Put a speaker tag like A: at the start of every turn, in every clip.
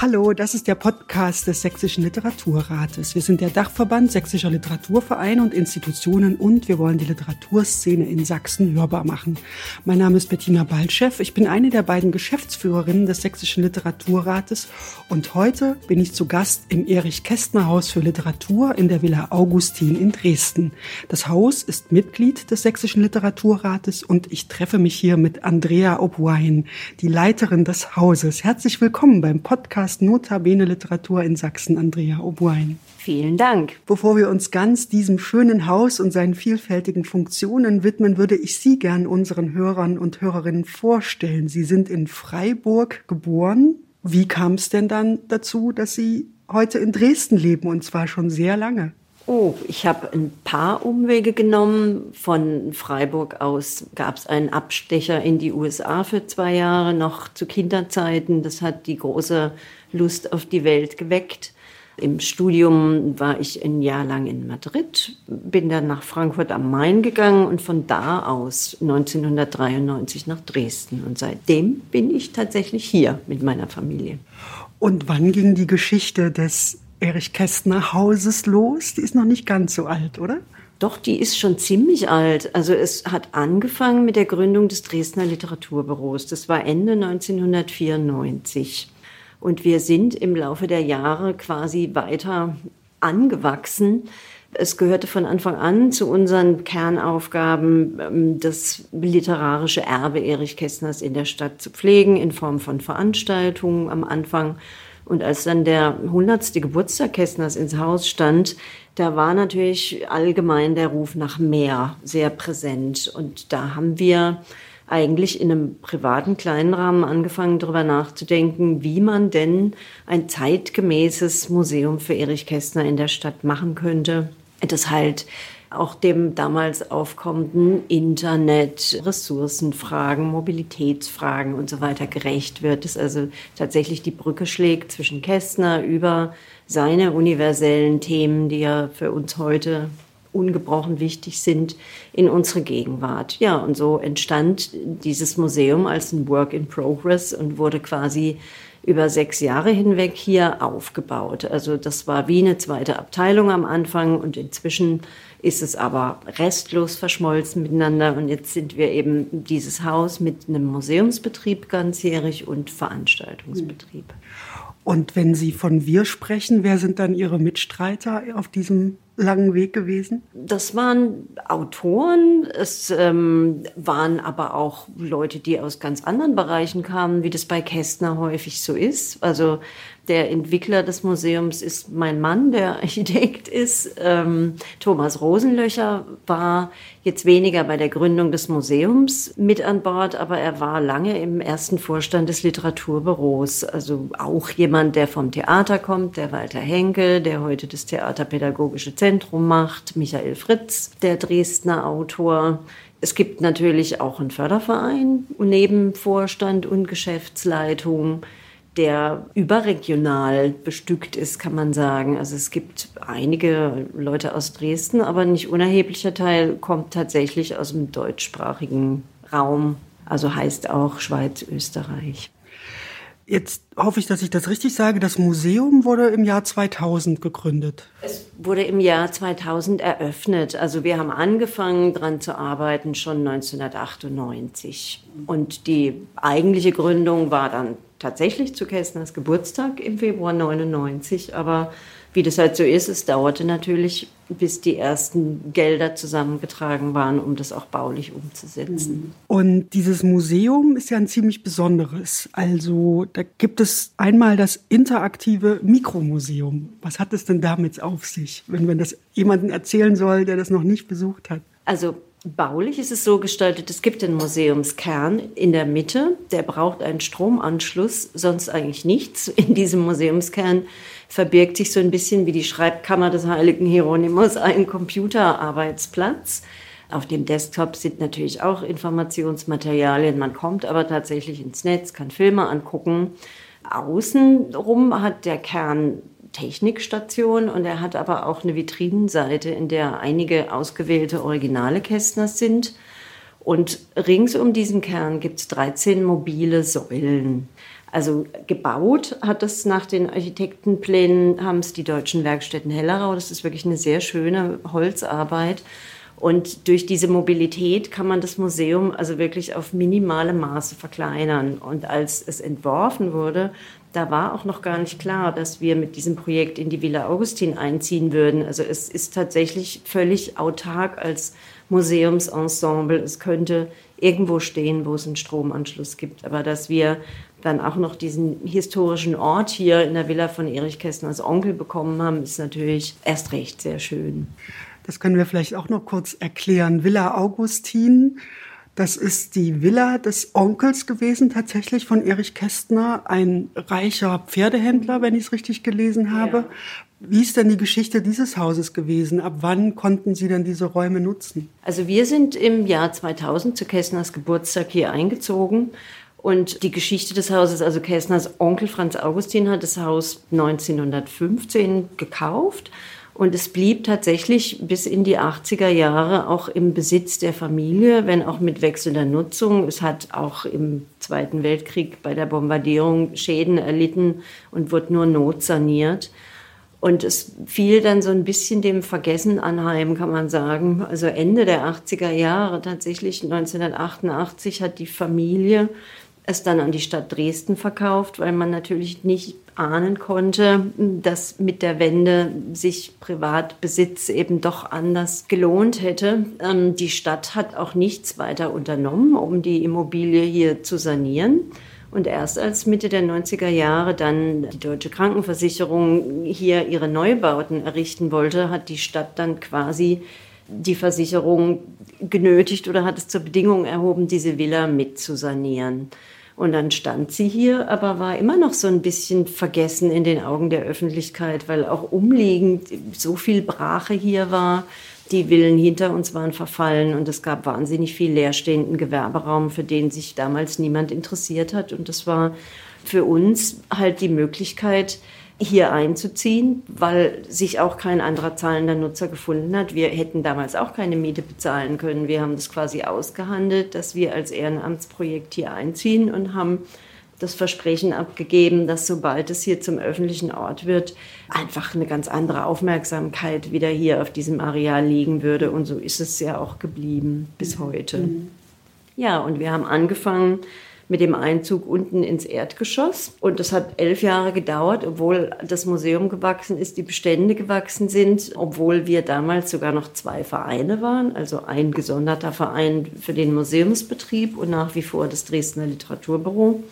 A: Hallo, das ist der Podcast des Sächsischen Literaturrates. Wir sind der Dachverband sächsischer Literaturvereine und Institutionen und wir wollen die Literaturszene in Sachsen hörbar machen. Mein Name ist Bettina Baltschew. Ich bin eine der beiden Geschäftsführerinnen des Sächsischen Literaturrates und heute bin ich zu Gast im Erich Kästner Haus für Literatur in der Villa Augustin in Dresden. Das Haus ist Mitglied des Sächsischen Literaturrates und ich treffe mich hier mit Andrea Obwein, die Leiterin des Hauses. Herzlich willkommen beim Podcast Podcast Notabene Literatur in Sachsen, Andrea Obuein.
B: Vielen Dank.
A: Bevor wir uns ganz diesem schönen Haus und seinen vielfältigen Funktionen widmen, würde ich Sie gern unseren Hörern und Hörerinnen vorstellen. Sie sind in Freiburg geboren. Wie kam es denn dann dazu, dass Sie heute in Dresden leben und zwar schon sehr lange?
B: Oh, ich habe ein paar Umwege genommen. Von Freiburg aus gab es einen Abstecher in die USA für zwei Jahre, noch zu Kinderzeiten. Das hat die große Lust auf die Welt geweckt. Im Studium war ich ein Jahr lang in Madrid, bin dann nach Frankfurt am Main gegangen und von da aus 1993 nach Dresden. Und seitdem bin ich tatsächlich hier mit meiner Familie.
A: Und wann ging die Geschichte des Erich Kästner Hauses los? Die ist noch nicht ganz so alt, oder?
B: Doch, die ist schon ziemlich alt. Also es hat angefangen mit der Gründung des Dresdner Literaturbüros. Das war Ende 1994. Und wir sind im Laufe der Jahre quasi weiter angewachsen. Es gehörte von Anfang an zu unseren Kernaufgaben, ähm, das literarische Erbe Erich Kästners in der Stadt zu pflegen, in Form von Veranstaltungen am Anfang und als dann der 100. Geburtstag Kästners ins Haus stand, da war natürlich allgemein der Ruf nach mehr sehr präsent. Und da haben wir eigentlich in einem privaten kleinen Rahmen angefangen, darüber nachzudenken, wie man denn ein zeitgemäßes Museum für Erich Kästner in der Stadt machen könnte, das halt auch dem damals aufkommenden Internet, Ressourcenfragen, Mobilitätsfragen und so weiter gerecht wird. Das also tatsächlich die Brücke schlägt zwischen Kästner über seine universellen Themen, die ja für uns heute ungebrochen wichtig sind in unsere Gegenwart. Ja, und so entstand dieses Museum als ein Work in Progress und wurde quasi über sechs Jahre hinweg hier aufgebaut. Also das war wie eine zweite Abteilung am Anfang und inzwischen ist es aber restlos verschmolzen miteinander. Und jetzt sind wir eben dieses Haus mit einem Museumsbetrieb ganzjährig und Veranstaltungsbetrieb.
A: Und wenn Sie von wir sprechen, wer sind dann Ihre Mitstreiter auf diesem langen Weg gewesen?
B: Das waren Autoren, es ähm, waren aber auch Leute, die aus ganz anderen Bereichen kamen, wie das bei Kästner häufig so ist. Also der Entwickler des Museums ist mein Mann, der Architekt ist. Ähm, Thomas Rosenlöcher war jetzt weniger bei der Gründung des Museums mit an Bord, aber er war lange im ersten Vorstand des Literaturbüros. Also auch jemand, der vom Theater kommt, der Walter Henke, der heute das Theaterpädagogische Zentrum macht, Michael Fritz, der Dresdner Autor. Es gibt natürlich auch einen Förderverein neben Vorstand und Geschäftsleitung der überregional bestückt ist, kann man sagen. Also es gibt einige Leute aus Dresden, aber nicht unerheblicher Teil kommt tatsächlich aus dem deutschsprachigen Raum, also heißt auch Schweiz, Österreich.
A: Jetzt hoffe ich, dass ich das richtig sage. Das Museum wurde im Jahr 2000 gegründet.
B: Es wurde im Jahr 2000 eröffnet. Also wir haben angefangen daran zu arbeiten schon 1998. Und die eigentliche Gründung war dann tatsächlich zu Kästners Geburtstag im Februar 99. Aber wie das halt so ist, es dauerte natürlich, bis die ersten Gelder zusammengetragen waren, um das auch baulich umzusetzen.
A: Und dieses Museum ist ja ein ziemlich besonderes. Also da gibt es einmal das interaktive Mikromuseum. Was hat es denn damit auf sich, wenn man das jemandem erzählen soll, der das noch nicht besucht hat?
B: Also Baulich ist es so gestaltet, es gibt den Museumskern in der Mitte, der braucht einen Stromanschluss, sonst eigentlich nichts. In diesem Museumskern verbirgt sich so ein bisschen wie die Schreibkammer des heiligen Hieronymus ein Computerarbeitsplatz. Auf dem Desktop sind natürlich auch Informationsmaterialien. Man kommt aber tatsächlich ins Netz, kann Filme angucken. Außenrum hat der Kern Technikstation und er hat aber auch eine Vitrinenseite, in der einige ausgewählte Originale Kästners sind. Und rings um diesen Kern gibt es 13 mobile Säulen. Also gebaut hat es nach den Architektenplänen, haben es die deutschen Werkstätten Hellerau. Das ist wirklich eine sehr schöne Holzarbeit. Und durch diese Mobilität kann man das Museum also wirklich auf minimale Maße verkleinern. Und als es entworfen wurde, da war auch noch gar nicht klar, dass wir mit diesem Projekt in die Villa Augustin einziehen würden. Also es ist tatsächlich völlig autark als Museumsensemble. Es könnte irgendwo stehen, wo es einen Stromanschluss gibt. Aber dass wir dann auch noch diesen historischen Ort hier in der Villa von Erich Kästner als Onkel bekommen haben, ist natürlich erst recht sehr schön.
A: Das können wir vielleicht auch noch kurz erklären. Villa Augustin, das ist die Villa des Onkels gewesen, tatsächlich von Erich Kästner, ein reicher Pferdehändler, wenn ich es richtig gelesen habe. Ja. Wie ist denn die Geschichte dieses Hauses gewesen? Ab wann konnten Sie denn diese Räume nutzen?
B: Also wir sind im Jahr 2000 zu Kästners Geburtstag hier eingezogen. Und die Geschichte des Hauses, also Kästners Onkel Franz Augustin hat das Haus 1915 gekauft und es blieb tatsächlich bis in die 80er Jahre auch im Besitz der Familie, wenn auch mit wechselnder Nutzung. Es hat auch im Zweiten Weltkrieg bei der Bombardierung Schäden erlitten und wurde nur notsaniert. Und es fiel dann so ein bisschen dem Vergessen anheim, kann man sagen. Also Ende der 80er Jahre, tatsächlich 1988, hat die Familie es dann an die Stadt Dresden verkauft, weil man natürlich nicht ahnen konnte, dass mit der Wende sich Privatbesitz eben doch anders gelohnt hätte. Ähm, die Stadt hat auch nichts weiter unternommen, um die Immobilie hier zu sanieren. Und erst als Mitte der 90er Jahre dann die deutsche Krankenversicherung hier ihre Neubauten errichten wollte, hat die Stadt dann quasi die Versicherung genötigt oder hat es zur Bedingung erhoben, diese Villa mitzusanieren. Und dann stand sie hier, aber war immer noch so ein bisschen vergessen in den Augen der Öffentlichkeit, weil auch umliegend so viel Brache hier war. Die Villen hinter uns waren verfallen und es gab wahnsinnig viel leerstehenden Gewerberaum, für den sich damals niemand interessiert hat. Und das war für uns halt die Möglichkeit, hier einzuziehen, weil sich auch kein anderer zahlender Nutzer gefunden hat. Wir hätten damals auch keine Miete bezahlen können. Wir haben das quasi ausgehandelt, dass wir als Ehrenamtsprojekt hier einziehen und haben das Versprechen abgegeben, dass sobald es hier zum öffentlichen Ort wird, einfach eine ganz andere Aufmerksamkeit wieder hier auf diesem Areal liegen würde. Und so ist es ja auch geblieben bis heute. Mhm. Ja, und wir haben angefangen, mit dem Einzug unten ins Erdgeschoss. Und das hat elf Jahre gedauert, obwohl das Museum gewachsen ist, die Bestände gewachsen sind, obwohl wir damals sogar noch zwei Vereine waren, also ein gesonderter Verein für den Museumsbetrieb und nach wie vor das Dresdner Literaturbüro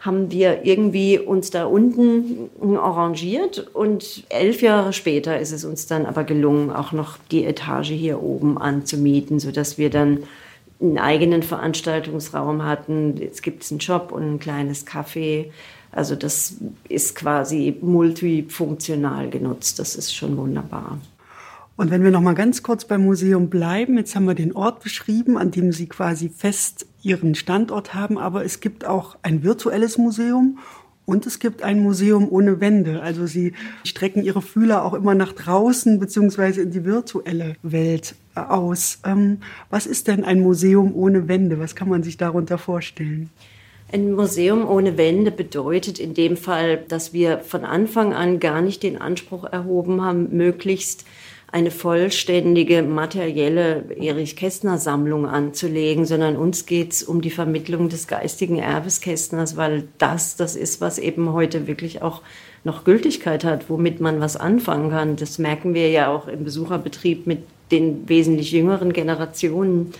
B: haben wir irgendwie uns da unten arrangiert und elf Jahre später ist es uns dann aber gelungen, auch noch die Etage hier oben anzumieten, sodass wir dann einen eigenen Veranstaltungsraum hatten. Jetzt gibt es einen Shop und ein kleines Café. Also das ist quasi multifunktional genutzt. Das ist schon wunderbar.
A: Und wenn wir noch mal ganz kurz beim Museum bleiben, jetzt haben wir den Ort beschrieben, an dem Sie quasi fest Ihren Standort haben, aber es gibt auch ein virtuelles Museum und es gibt ein Museum ohne Wände. Also sie strecken ihre Fühler auch immer nach draußen beziehungsweise in die virtuelle Welt aus. Ähm, was ist denn ein Museum ohne Wände? Was kann man sich darunter vorstellen?
B: Ein Museum ohne Wände bedeutet in dem Fall, dass wir von Anfang an gar nicht den Anspruch erhoben haben, möglichst eine vollständige materielle Erich Kästner Sammlung anzulegen, sondern uns geht es um die Vermittlung des geistigen Erbes Kästners, weil das das ist, was eben heute wirklich auch noch Gültigkeit hat, womit man was anfangen kann. Das merken wir ja auch im Besucherbetrieb mit den wesentlich jüngeren Generationen.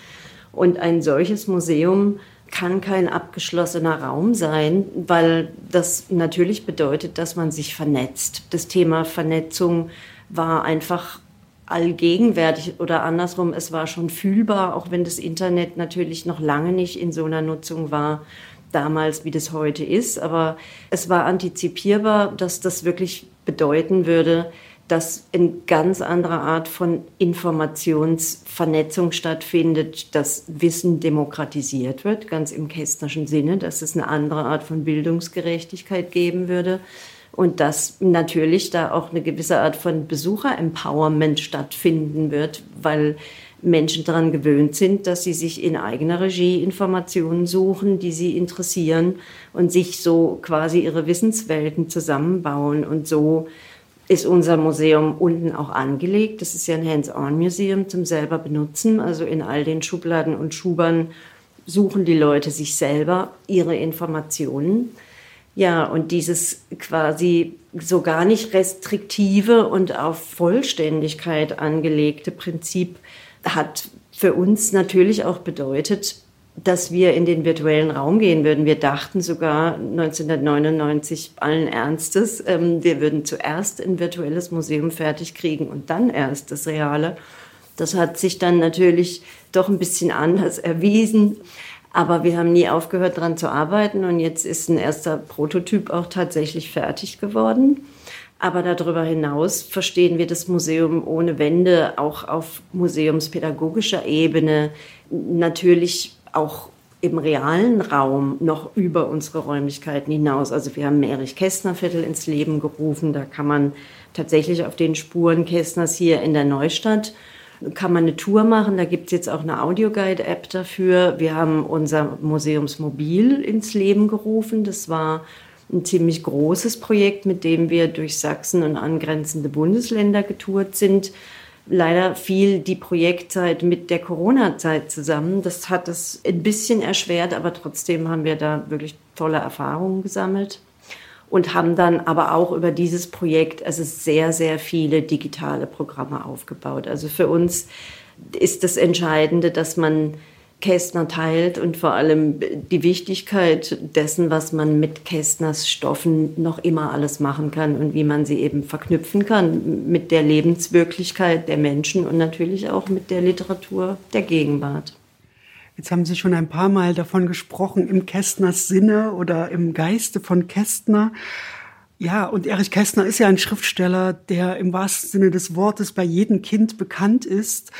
B: Und ein solches Museum kann kein abgeschlossener Raum sein, weil das natürlich bedeutet, dass man sich vernetzt. Das Thema Vernetzung war einfach allgegenwärtig oder andersrum, es war schon fühlbar, auch wenn das Internet natürlich noch lange nicht in so einer Nutzung war damals, wie das heute ist. Aber es war antizipierbar, dass das wirklich bedeuten würde, dass eine ganz andere Art von Informationsvernetzung stattfindet, dass Wissen demokratisiert wird, ganz im kästnerschen Sinne, dass es eine andere Art von Bildungsgerechtigkeit geben würde und dass natürlich da auch eine gewisse Art von Besucher-Empowerment stattfinden wird, weil Menschen daran gewöhnt sind, dass sie sich in eigener Regie Informationen suchen, die sie interessieren und sich so quasi ihre Wissenswelten zusammenbauen. Und so ist unser Museum unten auch angelegt. Das ist ja ein Hands-on-Museum zum selber benutzen. Also in all den Schubladen und Schubern suchen die Leute sich selber ihre Informationen. Ja, und dieses quasi so gar nicht restriktive und auf Vollständigkeit angelegte Prinzip hat für uns natürlich auch bedeutet, dass wir in den virtuellen Raum gehen würden. Wir dachten sogar 1999 allen Ernstes, ähm, wir würden zuerst ein virtuelles Museum fertig kriegen und dann erst das reale. Das hat sich dann natürlich doch ein bisschen anders erwiesen. Aber wir haben nie aufgehört, daran zu arbeiten und jetzt ist ein erster Prototyp auch tatsächlich fertig geworden. Aber darüber hinaus verstehen wir das Museum ohne Wände auch auf museumspädagogischer Ebene natürlich auch im realen Raum noch über unsere Räumlichkeiten hinaus. Also wir haben Erich Kästner Viertel ins Leben gerufen. Da kann man tatsächlich auf den Spuren Kästners hier in der Neustadt kann man eine Tour machen. Da gibt es jetzt auch eine Audioguide-App dafür. Wir haben unser Museumsmobil ins Leben gerufen. Das war ein ziemlich großes Projekt, mit dem wir durch Sachsen und angrenzende Bundesländer getourt sind. Leider fiel die Projektzeit mit der Corona-Zeit zusammen. Das hat es ein bisschen erschwert, aber trotzdem haben wir da wirklich tolle Erfahrungen gesammelt und haben dann aber auch über dieses Projekt also sehr, sehr viele digitale Programme aufgebaut. Also für uns ist das Entscheidende, dass man Kästner teilt und vor allem die Wichtigkeit dessen, was man mit Kästners Stoffen noch immer alles machen kann und wie man sie eben verknüpfen kann mit der Lebenswirklichkeit der Menschen und natürlich auch mit der Literatur der Gegenwart.
A: Jetzt haben Sie schon ein paar Mal davon gesprochen, im Kästners Sinne oder im Geiste von Kästner. Ja, und Erich Kästner ist ja ein Schriftsteller, der im wahrsten Sinne des Wortes bei jedem Kind bekannt ist.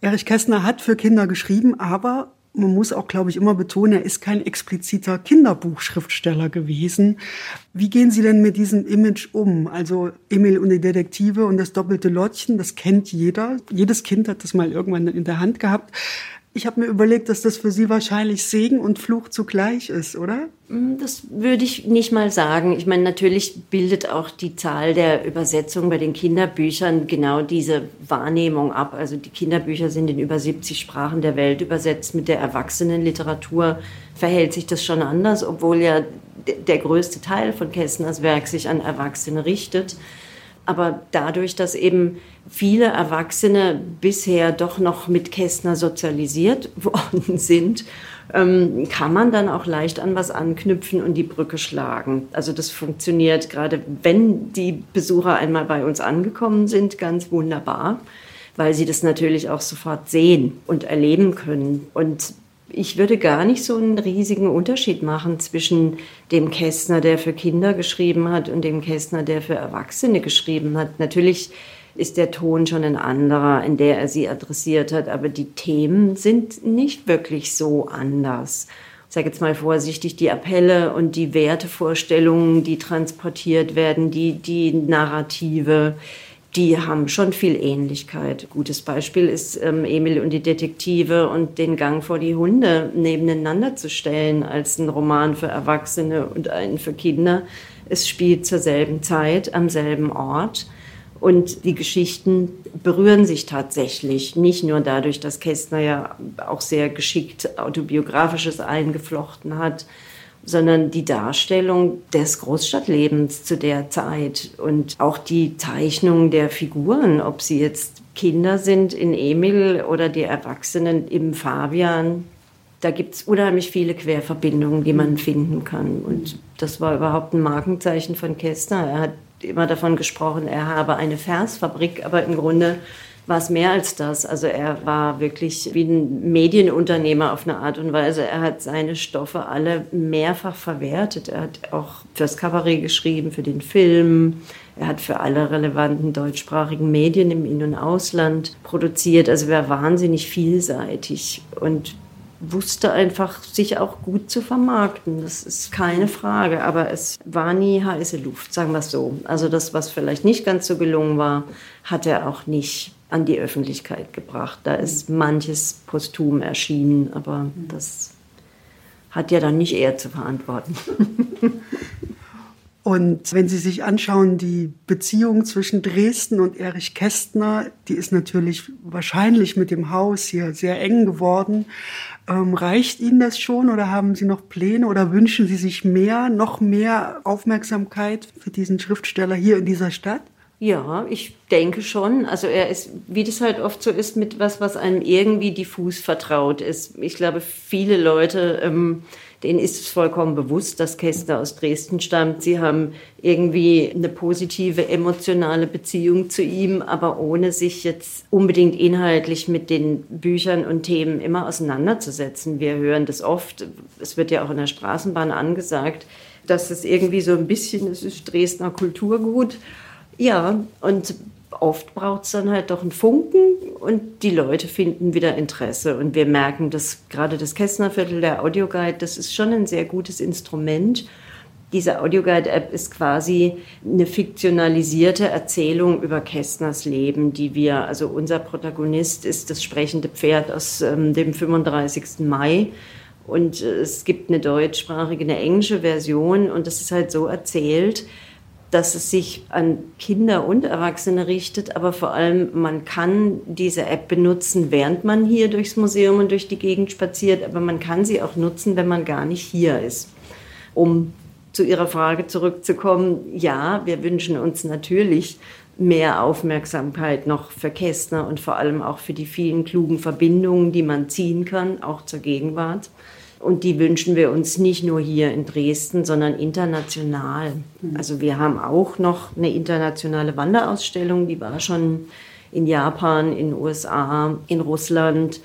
A: Erich Kästner hat für Kinder geschrieben, aber man muss auch, glaube ich, immer betonen, er ist kein expliziter Kinderbuchschriftsteller gewesen. Wie gehen Sie denn mit diesem Image um? Also Emil und die Detektive und das doppelte Lottchen, das kennt jeder. Jedes Kind hat das mal irgendwann in der Hand gehabt. Ich habe mir überlegt, dass das für Sie wahrscheinlich Segen und Fluch zugleich ist, oder?
B: Mm, das würde ich nicht mal sagen. Ich meine, natürlich bildet auch die Zahl der Übersetzungen bei den Kinderbüchern genau diese Wahrnehmung ab. Also die Kinderbücher sind in über 70 Sprachen der Welt übersetzt. Mit der Erwachsenenliteratur verhält sich das schon anders, obwohl ja der größte Teil von Kästners Werk sich an Erwachsene richtet. Aber dadurch, dass eben viele Erwachsene bisher doch noch mit Kästner sozialisiert worden sind, ähm, kann man dann auch leicht an was anknüpfen und die Brücke schlagen. Also das funktioniert gerade, wenn die Besucher einmal bei uns angekommen sind, ganz wunderbar, weil sie das natürlich auch sofort sehen und erleben können. Und ich würde gar nicht so einen riesigen Unterschied machen zwischen dem Kästner, der für Kinder geschrieben hat, und dem Kästner, der für Erwachsene geschrieben hat. Natürlich ist der Ton schon ein anderer, in der er sie adressiert hat, aber die Themen sind nicht wirklich so anders. Ich sage jetzt mal vorsichtig, die Appelle und die Wertevorstellungen, die transportiert werden, die, die Narrative, die haben schon viel Ähnlichkeit. Gutes Beispiel ist ähm, Emil und die Detektive und den Gang vor die Hunde nebeneinander zu stellen als ein Roman für Erwachsene und einen für Kinder. Es spielt zur selben Zeit am selben Ort. Und die Geschichten berühren sich tatsächlich, nicht nur dadurch, dass Kästner ja auch sehr geschickt autobiografisches eingeflochten hat, sondern die Darstellung des Großstadtlebens zu der Zeit und auch die Zeichnung der Figuren, ob sie jetzt Kinder sind in Emil oder die Erwachsenen im Fabian. Da gibt es unheimlich viele Querverbindungen, die man finden kann. Und das war überhaupt ein Markenzeichen von Kästner. Er hat immer davon gesprochen, er habe eine Versfabrik, aber im Grunde war es mehr als das. Also er war wirklich wie ein Medienunternehmer auf eine Art und Weise. Er hat seine Stoffe alle mehrfach verwertet. Er hat auch fürs Kabarett geschrieben, für den Film. Er hat für alle relevanten deutschsprachigen Medien im In- und Ausland produziert. Also er war wahnsinnig vielseitig. Und wusste einfach, sich auch gut zu vermarkten. Das ist keine Frage. Aber es war nie heiße Luft, sagen wir es so. Also das, was vielleicht nicht ganz so gelungen war, hat er auch nicht an die Öffentlichkeit gebracht. Da ist manches posthum erschienen, aber das hat ja dann nicht er zu verantworten.
A: Und wenn Sie sich anschauen, die Beziehung zwischen Dresden und Erich Kästner, die ist natürlich wahrscheinlich mit dem Haus hier sehr eng geworden. Ähm, reicht Ihnen das schon oder haben Sie noch Pläne oder wünschen Sie sich mehr, noch mehr Aufmerksamkeit für diesen Schriftsteller hier in dieser Stadt?
B: Ja, ich denke schon. Also er ist, wie das halt oft so ist, mit was, was einem irgendwie diffus vertraut ist. Ich glaube, viele Leute ähm, denen ist es vollkommen bewusst, dass Kästner aus Dresden stammt. Sie haben irgendwie eine positive emotionale Beziehung zu ihm, aber ohne sich jetzt unbedingt inhaltlich mit den Büchern und Themen immer auseinanderzusetzen. Wir hören das oft, es wird ja auch in der Straßenbahn angesagt, dass es irgendwie so ein bisschen, es ist Dresdner Kulturgut. Ja, und oft braucht es dann halt doch einen Funken und die Leute finden wieder Interesse. Und wir merken, dass gerade das Kästnerviertel, der Audioguide, das ist schon ein sehr gutes Instrument. Diese Audioguide-App ist quasi eine fiktionalisierte Erzählung über Kästners Leben, die wir, also unser Protagonist ist das sprechende Pferd aus ähm, dem 35. Mai. Und äh, es gibt eine deutschsprachige, eine englische Version und das ist halt so erzählt, dass es sich an Kinder und Erwachsene richtet, aber vor allem man kann diese App benutzen, während man hier durchs Museum und durch die Gegend spaziert, aber man kann sie auch nutzen, wenn man gar nicht hier ist. Um zu Ihrer Frage zurückzukommen, ja, wir wünschen uns natürlich mehr Aufmerksamkeit noch für Kästner und vor allem auch für die vielen klugen Verbindungen, die man ziehen kann, auch zur Gegenwart. Und die wünschen wir uns nicht nur hier in Dresden, sondern international. Mhm. Also wir haben auch noch eine internationale Wanderausstellung, die war schon in Japan, in den USA, in Russland,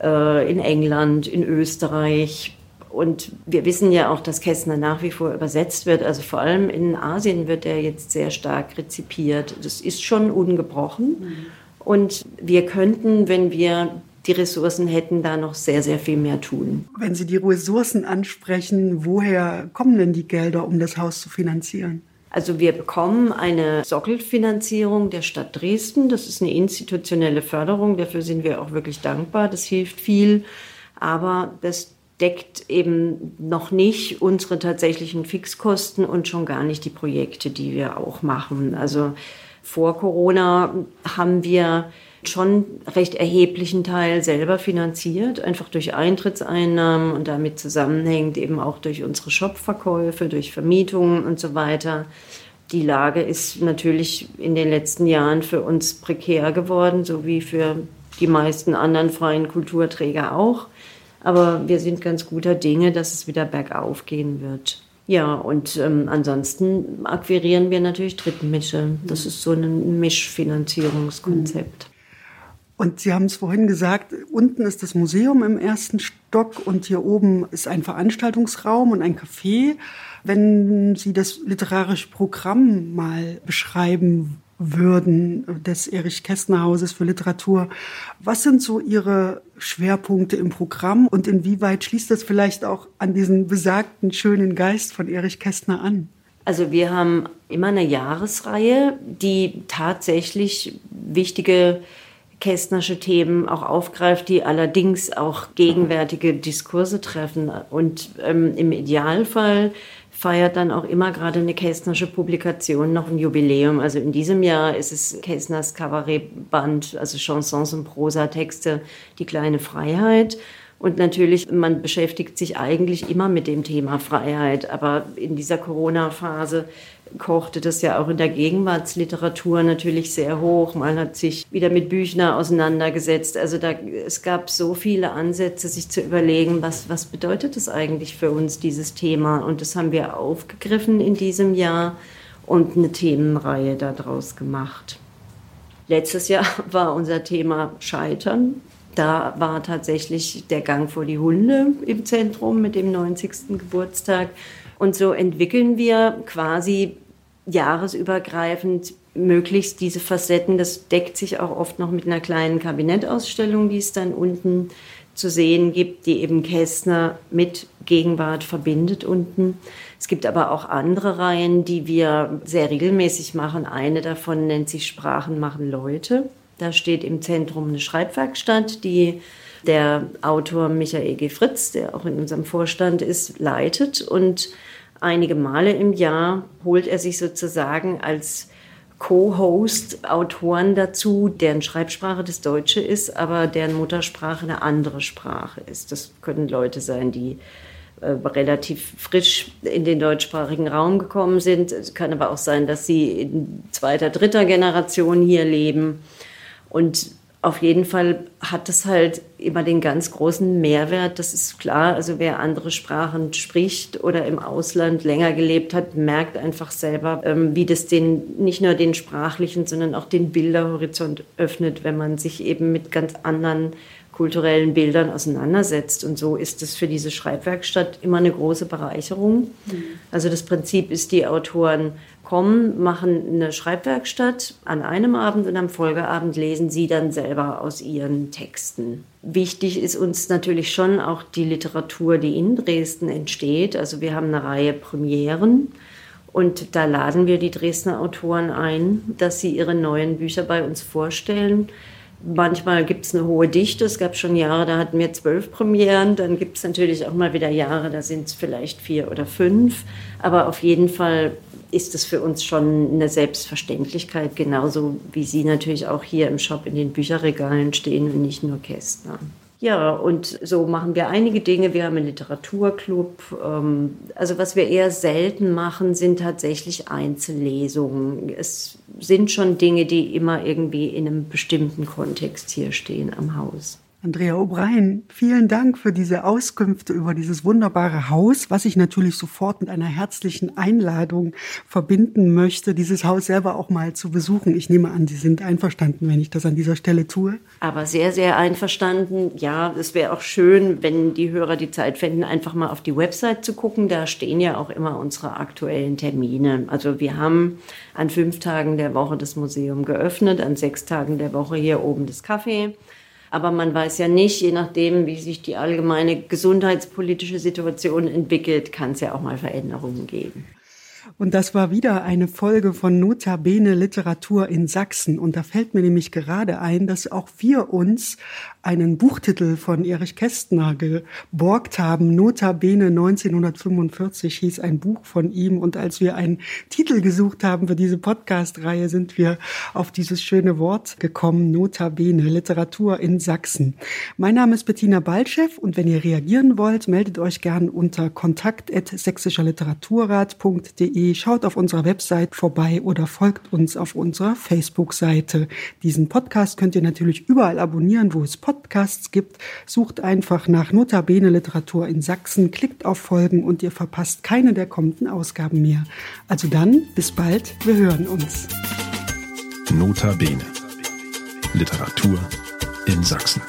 B: äh, in England, in Österreich. Und wir wissen ja auch, dass Kästner nach wie vor übersetzt wird. Also vor allem in Asien wird er jetzt sehr stark rezipiert. Das ist schon ungebrochen. Mhm. Und wir könnten, wenn wir die Ressourcen hätten da noch sehr, sehr viel mehr tun.
A: Wenn Sie die Ressourcen ansprechen, woher kommen denn die Gelder, um das Haus zu finanzieren?
B: Also wir bekommen eine Sockelfinanzierung der Stadt Dresden. Das ist eine institutionelle Förderung. Dafür sind wir auch wirklich dankbar. Das hilft viel. Aber das deckt eben noch nicht unsere tatsächlichen Fixkosten und schon gar nicht die Projekte, die wir auch machen. Also vor Corona haben wir schon recht erheblichen Teil selber finanziert, einfach durch Eintrittseinnahmen und damit zusammenhängt eben auch durch unsere Shopverkäufe, durch Vermietungen und so weiter. Die Lage ist natürlich in den letzten Jahren für uns prekär geworden, so wie für die meisten anderen freien Kulturträger auch. Aber wir sind ganz guter Dinge, dass es wieder bergauf gehen wird. Ja, und ähm, ansonsten akquirieren wir natürlich Drittmische. Das ist so ein Mischfinanzierungskonzept.
A: Und Sie haben es vorhin gesagt, unten ist das Museum im ersten Stock und hier oben ist ein Veranstaltungsraum und ein Café. Wenn Sie das literarische Programm mal beschreiben würden des Erich Kästner Hauses für Literatur, was sind so Ihre Schwerpunkte im Programm und inwieweit schließt das vielleicht auch an diesen besagten schönen Geist von Erich Kästner an?
B: Also wir haben immer eine Jahresreihe, die tatsächlich wichtige kästnersche Themen auch aufgreift, die allerdings auch gegenwärtige Diskurse treffen. Und ähm, im Idealfall feiert dann auch immer gerade eine kästnersche Publikation noch ein Jubiläum. Also in diesem Jahr ist es Kästners Kabarettband, also Chansons und Prosatexte, Die kleine Freiheit. Und natürlich, man beschäftigt sich eigentlich immer mit dem Thema Freiheit. Aber in dieser Corona-Phase kochte das ja auch in der Gegenwartsliteratur natürlich sehr hoch. Man hat sich wieder mit Büchner auseinandergesetzt. Also da, es gab so viele Ansätze, sich zu überlegen, was, was bedeutet das eigentlich für uns, dieses Thema? Und das haben wir aufgegriffen in diesem Jahr und eine Themenreihe daraus gemacht. Letztes Jahr war unser Thema Scheitern. Da war tatsächlich der Gang vor die Hunde im Zentrum mit dem 90. Geburtstag. Und so entwickeln wir quasi jahresübergreifend möglichst diese Facetten. Das deckt sich auch oft noch mit einer kleinen Kabinettausstellung, die es dann unten zu sehen gibt, die eben Kästner mit Gegenwart verbindet unten. Es gibt aber auch andere Reihen, die wir sehr regelmäßig machen. Eine davon nennt sich Sprachen machen Leute. Da steht im Zentrum eine Schreibwerkstatt, die der Autor Michael G. Fritz, der auch in unserem Vorstand ist, leitet. Und einige Male im Jahr holt er sich sozusagen als Co-Host Autoren dazu, deren Schreibsprache das Deutsche ist, aber deren Muttersprache eine andere Sprache ist. Das können Leute sein, die äh, relativ frisch in den deutschsprachigen Raum gekommen sind. Es kann aber auch sein, dass sie in zweiter, dritter Generation hier leben. Und auf jeden Fall hat es halt immer den ganz großen Mehrwert, das ist klar. Also wer andere Sprachen spricht oder im Ausland länger gelebt hat, merkt einfach selber, ähm, wie das den, nicht nur den sprachlichen, sondern auch den Bilderhorizont öffnet, wenn man sich eben mit ganz anderen kulturellen Bildern auseinandersetzt. Und so ist es für diese Schreibwerkstatt immer eine große Bereicherung. Mhm. Also das Prinzip ist, die Autoren kommen, machen eine Schreibwerkstatt an einem Abend und am Folgeabend lesen sie dann selber aus ihren Texten. Wichtig ist uns natürlich schon auch die Literatur, die in Dresden entsteht. Also wir haben eine Reihe Premieren und da laden wir die Dresdner Autoren ein, dass sie ihre neuen Bücher bei uns vorstellen. Manchmal gibt es eine hohe Dichte. Es gab schon Jahre, da hatten wir zwölf Premieren. Dann gibt es natürlich auch mal wieder Jahre, da sind es vielleicht vier oder fünf. Aber auf jeden Fall ist es für uns schon eine Selbstverständlichkeit, genauso wie sie natürlich auch hier im Shop in den Bücherregalen stehen und nicht nur Kästner. Ja, und so machen wir einige Dinge. Wir haben einen Literaturclub. Ähm, also was wir eher selten machen, sind tatsächlich Einzellesungen. Es sind schon Dinge, die immer irgendwie in einem bestimmten Kontext hier stehen am Haus.
A: Andrea O'Brien, vielen Dank für diese Auskünfte über dieses wunderbare Haus, was ich natürlich sofort mit einer herzlichen Einladung verbinden möchte, dieses Haus selber auch mal zu besuchen. Ich nehme an, Sie sind einverstanden, wenn ich das an dieser Stelle tue.
B: Aber sehr, sehr einverstanden. Ja, es wäre auch schön, wenn die Hörer die Zeit fänden, einfach mal auf die Website zu gucken. Da stehen ja auch immer unsere aktuellen Termine. Also wir haben an fünf Tagen der Woche das Museum geöffnet, an sechs Tagen der Woche hier oben das Café. Aber man weiß ja nicht, je nachdem, wie sich die allgemeine gesundheitspolitische Situation entwickelt, kann es ja auch mal Veränderungen geben.
A: Und das war wieder eine Folge von Notabene Literatur in Sachsen. Und da fällt mir nämlich gerade ein, dass auch wir uns einen Buchtitel von Erich Kästner geborgt haben. Notabene 1945 hieß ein Buch von ihm. Und als wir einen Titel gesucht haben für diese Podcast-Reihe, sind wir auf dieses schöne Wort gekommen. Notabene Literatur in Sachsen. Mein Name ist Bettina Balchev und wenn ihr reagieren wollt, meldet euch gern unter kontakt.sächsischerliteraturrat.de Schaut auf unserer Website vorbei oder folgt uns auf unserer Facebook-Seite. Diesen Podcast könnt ihr natürlich überall abonnieren, wo es Podcasts gibt. Sucht einfach nach Notabene Literatur in Sachsen, klickt auf Folgen und ihr verpasst keine der kommenden Ausgaben mehr. Also dann, bis bald, wir hören uns.
C: Notabene Literatur in Sachsen.